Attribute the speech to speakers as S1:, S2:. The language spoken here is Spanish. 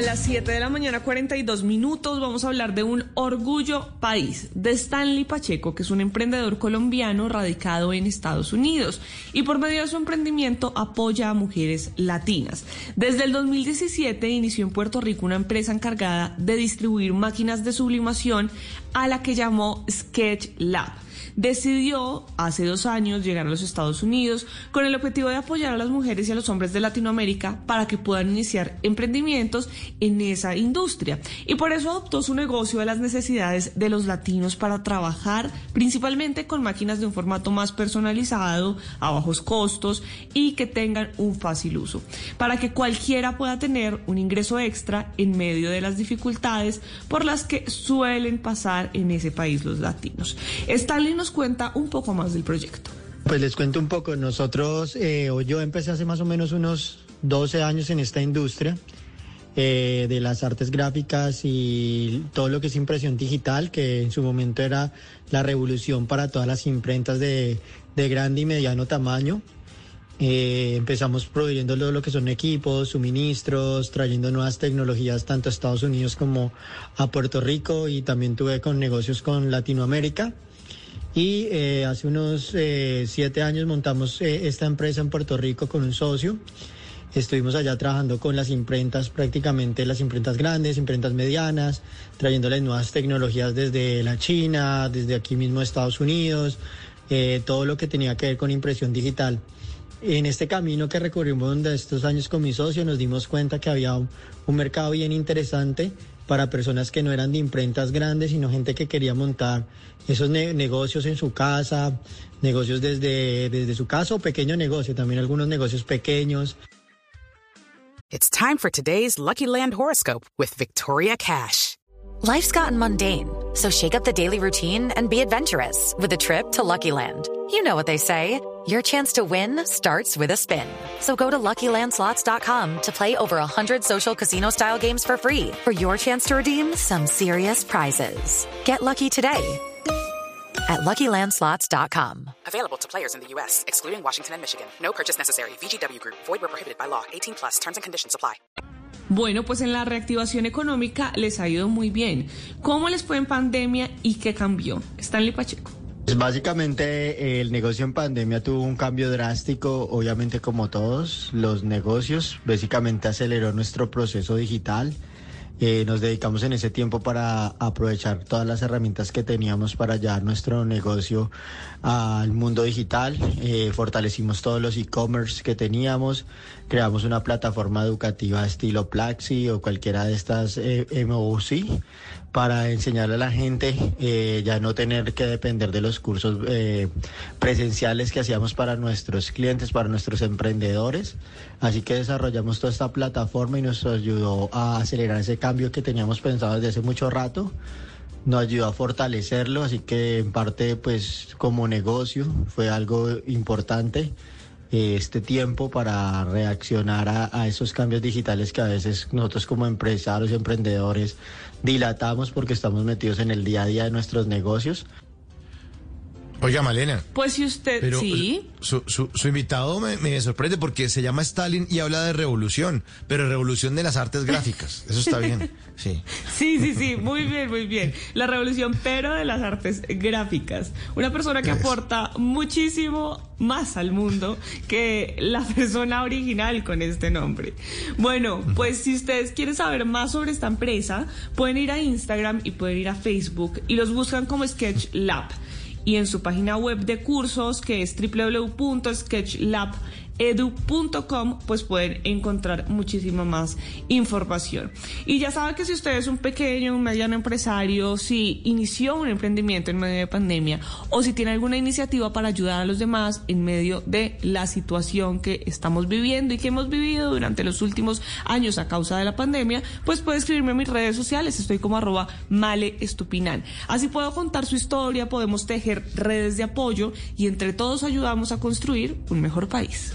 S1: A las 7 de la mañana, 42 minutos, vamos a hablar de un orgullo país, de Stanley Pacheco, que es un emprendedor colombiano radicado en Estados Unidos y por medio de su emprendimiento apoya a mujeres latinas. Desde el 2017 inició en Puerto Rico una empresa encargada de distribuir máquinas de sublimación a la que llamó Sketch Lab decidió hace dos años llegar a los Estados Unidos con el objetivo de apoyar a las mujeres y a los hombres de Latinoamérica para que puedan iniciar emprendimientos en esa industria. Y por eso adoptó su negocio a las necesidades de los latinos para trabajar principalmente con máquinas de un formato más personalizado, a bajos costos y que tengan un fácil uso, para que cualquiera pueda tener un ingreso extra en medio de las dificultades por las que suelen pasar en ese país los latinos. Stalin nos cuenta un poco más del proyecto.
S2: Pues les cuento un poco. Nosotros, eh, yo empecé hace más o menos unos 12 años en esta industria eh, de las artes gráficas y todo lo que es impresión digital, que en su momento era la revolución para todas las imprentas de, de grande y mediano tamaño. Eh, empezamos proveyendo lo que son equipos, suministros, trayendo nuevas tecnologías tanto a Estados Unidos como a Puerto Rico y también tuve con negocios con Latinoamérica. Y eh, hace unos eh, siete años montamos eh, esta empresa en Puerto Rico con un socio. Estuvimos allá trabajando con las imprentas, prácticamente las imprentas grandes, imprentas medianas, trayéndoles nuevas tecnologías desde la China, desde aquí mismo Estados Unidos, todo lo que tenía que ver con impresión digital. En este camino que recorrimos de estos años con mi socio nos dimos cuenta que había un, un mercado bien interesante para personas que no eran de imprentas grandes, sino gente que quería montar esos ne negocios en su casa, negocios desde, desde su casa o pequeño negocio, también algunos negocios pequeños.
S3: It's time for today's Lucky Land horoscope with Victoria Cash.
S4: Life's gotten mundane, so shake up the daily routine and be adventurous with a trip to Lucky Land. You know what they say. Your chance to win starts with a spin. So go to LuckyLandSlots.com to play over 100 social casino-style games for free for your chance to redeem some serious prizes. Get lucky today at LuckyLandSlots.com.
S3: Available to players in the U.S., excluding Washington and Michigan. No purchase necessary. VGW Group. Void where prohibited by law. 18 plus. Terms and conditions apply.
S1: Bueno, pues en la reactivación económica les ha ido muy bien. ¿Cómo les fue en pandemia y qué cambió? Stanley Pacheco.
S2: Pues básicamente el negocio en pandemia tuvo un cambio drástico, obviamente como todos los negocios, básicamente aceleró nuestro proceso digital. Eh, nos dedicamos en ese tiempo para aprovechar todas las herramientas que teníamos para llevar nuestro negocio al mundo digital. Eh, fortalecimos todos los e-commerce que teníamos, creamos una plataforma educativa estilo Plaxi o cualquiera de estas eh, MOC para enseñarle a la gente eh, ya no tener que depender de los cursos eh, presenciales que hacíamos para nuestros clientes, para nuestros emprendedores. Así que desarrollamos toda esta plataforma y nos ayudó a acelerar ese cambio que teníamos pensado desde hace mucho rato. Nos ayudó a fortalecerlo, así que en parte pues como negocio fue algo importante eh, este tiempo para reaccionar a, a, esos cambios digitales que a veces nosotros como empresarios y emprendedores dilatamos porque estamos metidos en el día a día de nuestros negocios.
S5: Oiga, Malena.
S1: Pues si usted
S5: pero
S1: sí.
S5: Su, su, su invitado me, me, sorprende porque se llama Stalin y habla de revolución, pero revolución de las artes gráficas. Eso está bien. Sí.
S1: Sí, sí, sí. Muy bien, muy bien. La revolución, pero de las artes gráficas. Una persona que aporta muchísimo más al mundo que la persona original con este nombre. Bueno, pues si ustedes quieren saber más sobre esta empresa, pueden ir a Instagram y pueden ir a Facebook y los buscan como Sketch Lab y en su página web de cursos que es www.sketchlab.com edu.com pues pueden encontrar muchísima más información. Y ya saben que si usted es un pequeño, un mediano empresario, si inició un emprendimiento en medio de pandemia o si tiene alguna iniciativa para ayudar a los demás en medio de la situación que estamos viviendo y que hemos vivido durante los últimos años a causa de la pandemia, pues puede escribirme en mis redes sociales, estoy como arroba male estupinan. Así puedo contar su historia, podemos tejer redes de apoyo y entre todos ayudamos a construir un mejor país.